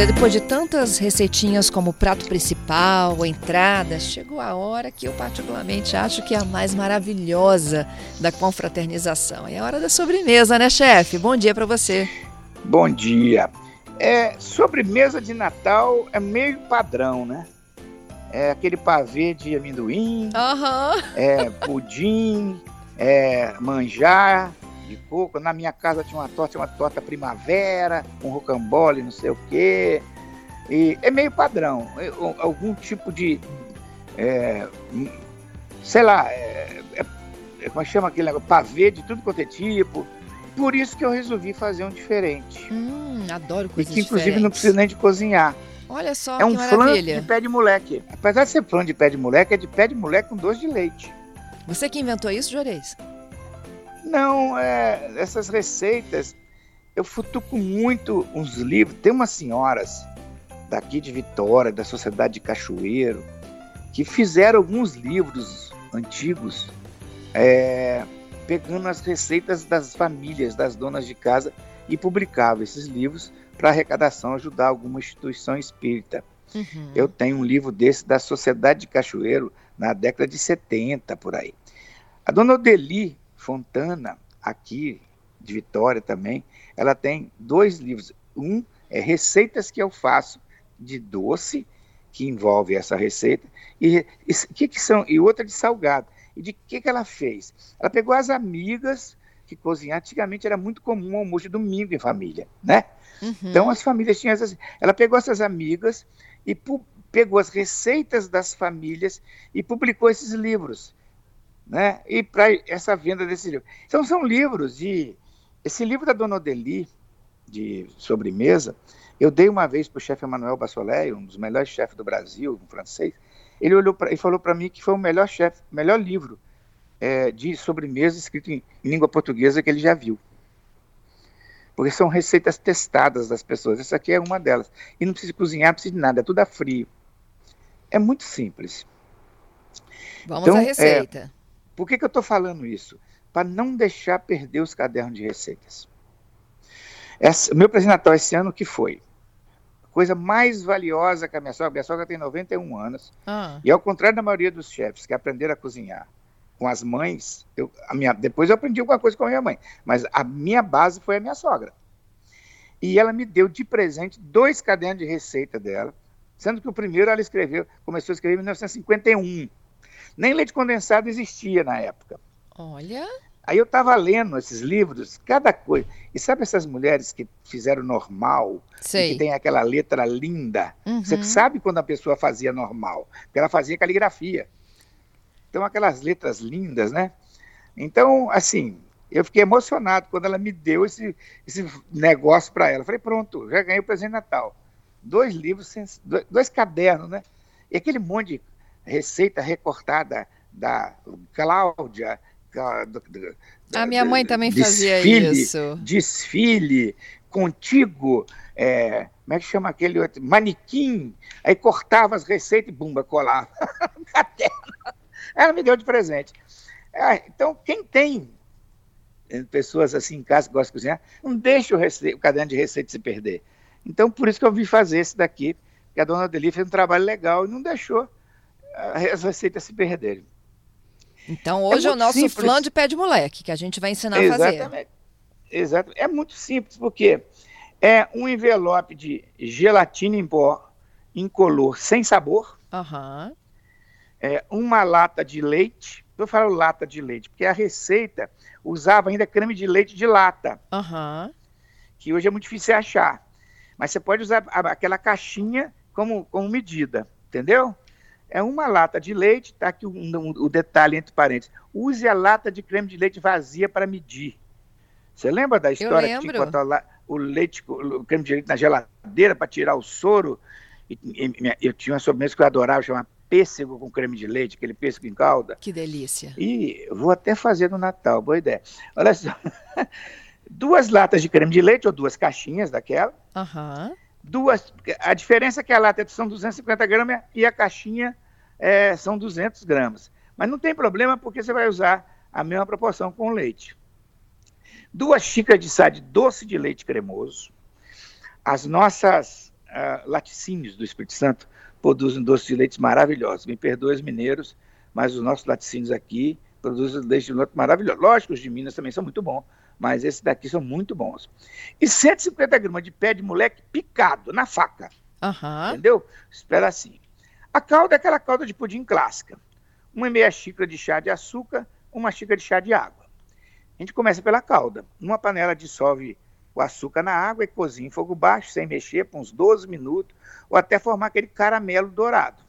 Olha, depois de tantas receitinhas como prato principal, entrada, chegou a hora que eu particularmente acho que é a mais maravilhosa da confraternização. É a hora da sobremesa, né, chefe? Bom dia para você. Bom dia. É, sobremesa de Natal é meio padrão, né? É aquele pavê de amendoim, uhum. é pudim, é manjar, de coco. Na minha casa tinha uma torta, uma torta primavera, um rocambole, não sei o quê. E é meio padrão. Algum tipo de. É, sei lá, é, é, como é chama aquele negócio? Pavê de tudo quanto é tipo. Por isso que eu resolvi fazer um diferente. Hum, adoro coisas E que inclusive diferentes. não precisa nem de cozinhar. Olha só, é um que flan maravilha. de pé de moleque. Apesar de ser flan de pé de moleque, é de pé de moleque com doce de leite. Você que inventou isso, Juarez? Não, é, essas receitas, eu futuco muito uns livros. Tem umas senhoras daqui de Vitória, da Sociedade de Cachoeiro, que fizeram alguns livros antigos, é, pegando as receitas das famílias, das donas de casa, e publicavam esses livros para arrecadação, ajudar alguma instituição espírita. Uhum. Eu tenho um livro desse da Sociedade de Cachoeiro, na década de 70, por aí. A dona Odeli Fontana, aqui de Vitória também, ela tem dois livros. Um é Receitas que eu faço de doce, que envolve essa receita, e, e, que que são, e outra de salgado. E de que, que ela fez? Ela pegou as amigas que cozinhar. Antigamente era muito comum almoço de domingo em família, né? Uhum. Então as famílias tinham essas. Ela pegou essas amigas e pegou as receitas das famílias e publicou esses livros né? E para essa venda desse livro. Então são livros de esse livro da Dona Odeli de sobremesa, eu dei uma vez para o chefe Emanuel Bassolet, um dos melhores chefes do Brasil, um francês. Ele olhou pra, e falou para mim que foi o melhor chefe, melhor livro é, de sobremesa escrito em, em língua portuguesa que ele já viu. Porque são receitas testadas das pessoas. Essa aqui é uma delas. E não precisa cozinhar, não precisa de nada, é tudo a frio. É muito simples. Vamos então, à receita. É, por que, que eu estou falando isso? Para não deixar perder os cadernos de receitas. Essa, o meu presente Natal esse ano que foi? A coisa mais valiosa que a minha sogra, minha sogra tem 91 anos, ah. e ao contrário da maioria dos chefes que aprenderam a cozinhar com as mães, eu, a minha, depois eu aprendi alguma coisa com a minha mãe, mas a minha base foi a minha sogra. E ela me deu de presente dois cadernos de receita dela, sendo que o primeiro ela escreveu, começou a escrever em 1951. Nem leite condensado existia na época. Olha. Aí eu estava lendo esses livros, cada coisa. E sabe essas mulheres que fizeram normal, Sei. que tem aquela letra linda? Uhum. Você sabe quando a pessoa fazia normal, porque ela fazia caligrafia. Então aquelas letras lindas, né? Então, assim, eu fiquei emocionado quando ela me deu esse, esse negócio para ela. Falei, pronto, já ganhei o presente de Natal. Dois livros, dois, dois cadernos, né? E aquele monte de receita recortada da Cláudia. Da, da, a minha mãe também desfile, fazia isso. Desfile, contigo, é, como é que chama aquele outro? Manequim. Aí cortava as receitas e bumba, colava caderno. Ela me deu de presente. É, então, quem tem pessoas assim em casa que gostam de cozinhar, não deixa o, rece... o caderno de receita se perder. Então, por isso que eu vim fazer esse daqui, que a dona Deli fez um trabalho legal e não deixou as receitas se perderem. Então hoje é, é o nosso simples. flan de pé de moleque, que a gente vai ensinar Exatamente. a fazer. Exatamente. É muito simples, porque é um envelope de gelatina em pó incolor sem sabor, uhum. é uma lata de leite, eu falo lata de leite, porque a receita usava ainda creme de leite de lata, uhum. que hoje é muito difícil achar. Mas você pode usar aquela caixinha como, como medida, entendeu? É uma lata de leite, tá aqui o, o, o, detalhe entre parênteses. Use a lata de creme de leite vazia para medir. Você lembra da história que tinha que botar o leite, o creme de leite na geladeira para tirar o soro? E, e, eu tinha uma sobremesa que eu adorava, chamava pêssego com creme de leite, aquele pêssego em calda. Que delícia. E vou até fazer no Natal, boa ideia. Olha só. duas latas de creme de leite, ou duas caixinhas daquela. Aham. Duas, a diferença é que a lata são 250 gramas e a caixinha é, são 200 gramas. Mas não tem problema porque você vai usar a mesma proporção com leite. Duas xícaras de chá de doce de leite cremoso. As nossas uh, laticínios do Espírito Santo produzem doce de leite maravilhosos. Me perdoem os mineiros, mas os nossos laticínios aqui produzem leite de leite maravilhoso. Lógico, os de Minas também são muito bons, mas esses daqui são muito bons. E 150 gramas de pé de moleque picado na faca. Uhum. Entendeu? Espera assim. A calda é aquela calda de pudim clássica. Uma meia xícara de chá de açúcar, uma xícara de chá de água. A gente começa pela calda. Numa panela dissolve o açúcar na água e cozinha em fogo baixo, sem mexer, por uns 12 minutos, ou até formar aquele caramelo dourado.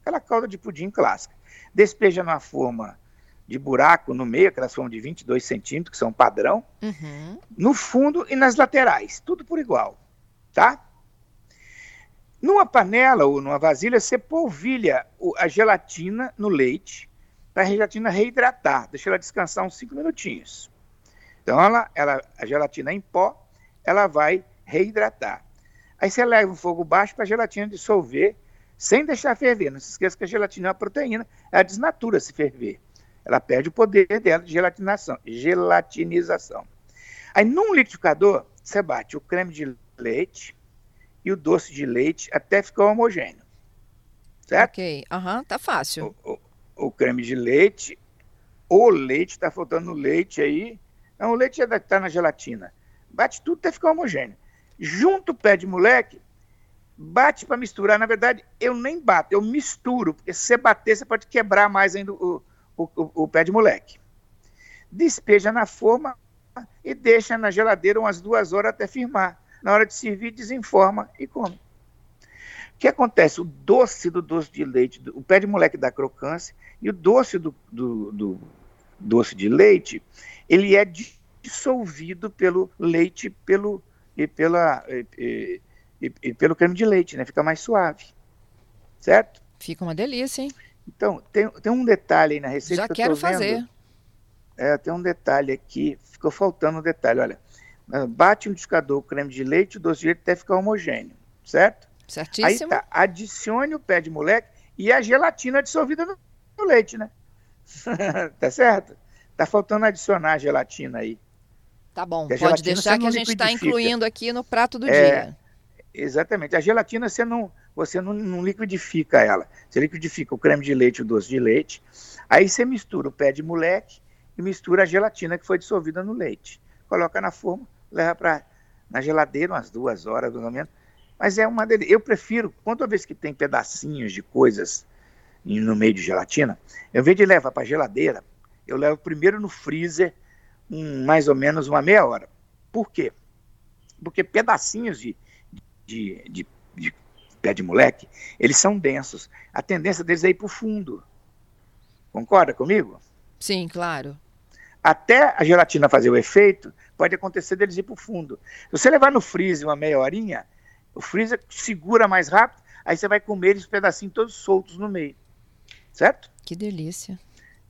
Aquela calda de pudim clássica. Despeja numa forma de buraco no meio, aquelas formas de 22 centímetros, que são padrão, uhum. no fundo e nas laterais, tudo por igual, tá? Numa panela ou numa vasilha, você polvilha a gelatina no leite, para a gelatina reidratar, deixa ela descansar uns 5 minutinhos. Então, ela, ela, a gelatina em pó, ela vai reidratar. Aí você leva o fogo baixo para a gelatina dissolver, sem deixar ferver. Não se esqueça que a gelatina é uma proteína, ela desnatura se ferver ela perde o poder dela de gelatinação, gelatinização. Aí, num liquidificador, você bate o creme de leite e o doce de leite até ficar homogêneo. Certo? Ok, aham, uhum, tá fácil. O, o, o, creme de leite, o leite, tá faltando leite aí. Não, o leite já está na gelatina. Bate tudo até ficar homogêneo. Junto o pé de moleque, bate para misturar. Na verdade, eu nem bato, eu misturo, porque se você bater, você pode quebrar mais ainda o, o, o, o pé de moleque. Despeja na forma e deixa na geladeira umas duas horas até firmar. Na hora de servir, desenforma e come. O que acontece? O doce do doce de leite, o pé de moleque dá crocância, e o doce do, do, do doce de leite, ele é dissolvido pelo leite pelo, e, pela, e, e, e, pelo creme de leite, né? Fica mais suave. Certo? Fica uma delícia, hein? Então, tem, tem um detalhe aí na receita. Já que quero fazer. É, tem um detalhe aqui, ficou faltando um detalhe. Olha, bate o liquidificador, o creme de leite, o doce de leite até ficar homogêneo, certo? Certíssimo. Aí tá, adicione o pé de moleque e a gelatina dissolvida no, no leite, né? tá certo? Tá faltando adicionar a gelatina aí. Tá bom, pode deixar que a gente está incluindo aqui no prato do é, dia. Exatamente. A gelatina você não, você não, não, liquidifica ela. Você liquidifica o creme de leite e o doce de leite. Aí você mistura o pé de moleque e mistura a gelatina que foi dissolvida no leite. Coloca na forma, leva para na geladeira umas duas horas, pelo menos. Mas é uma delícia. Eu prefiro, quando vez que tem pedacinhos de coisas no meio de gelatina, eu, invés de levar para a geladeira, eu levo primeiro no freezer, um, mais ou menos uma meia hora. Por quê? Porque pedacinhos de, de, de pé de moleque, eles são densos. A tendência deles é ir para o fundo. Concorda comigo? Sim, claro. Até a gelatina fazer o efeito, pode acontecer deles ir para o fundo. Se você levar no freezer uma meia horinha, o freezer segura mais rápido, aí você vai comer eles pedacinhos todos soltos no meio. Certo? Que delícia.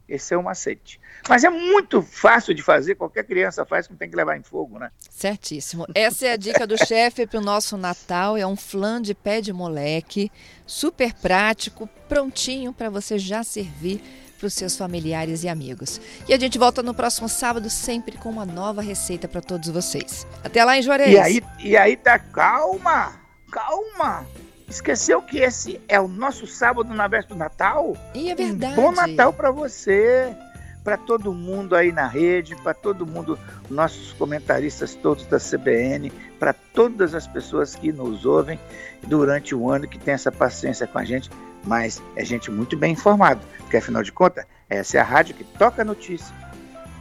Esse é o macete. Mas é muito fácil de fazer, qualquer criança faz, não tem que levar em fogo, né? Certíssimo. Essa é a dica do chefe para o nosso Natal. É um flan de pé de moleque, super prático, prontinho para você já servir para os seus familiares e amigos. E a gente volta no próximo sábado, sempre com uma nova receita para todos vocês. Até lá em Juarez. E aí, e aí tá calma, calma. Esqueceu que esse é o nosso sábado na véspera do Natal? E é verdade. Um bom Natal para você, para todo mundo aí na rede, para todo mundo, nossos comentaristas todos da CBN, para todas as pessoas que nos ouvem durante o ano, que tem essa paciência com a gente, mas é gente muito bem informada, porque afinal de contas, essa é a rádio que toca notícia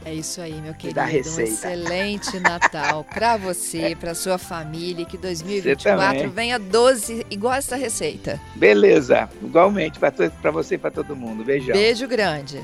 é isso aí, meu querido. Da receita. Um excelente Natal para você, para sua família, que 2024 venha 12 igual essa receita. Beleza, igualmente para você e para todo mundo. Beijão. Beijo grande.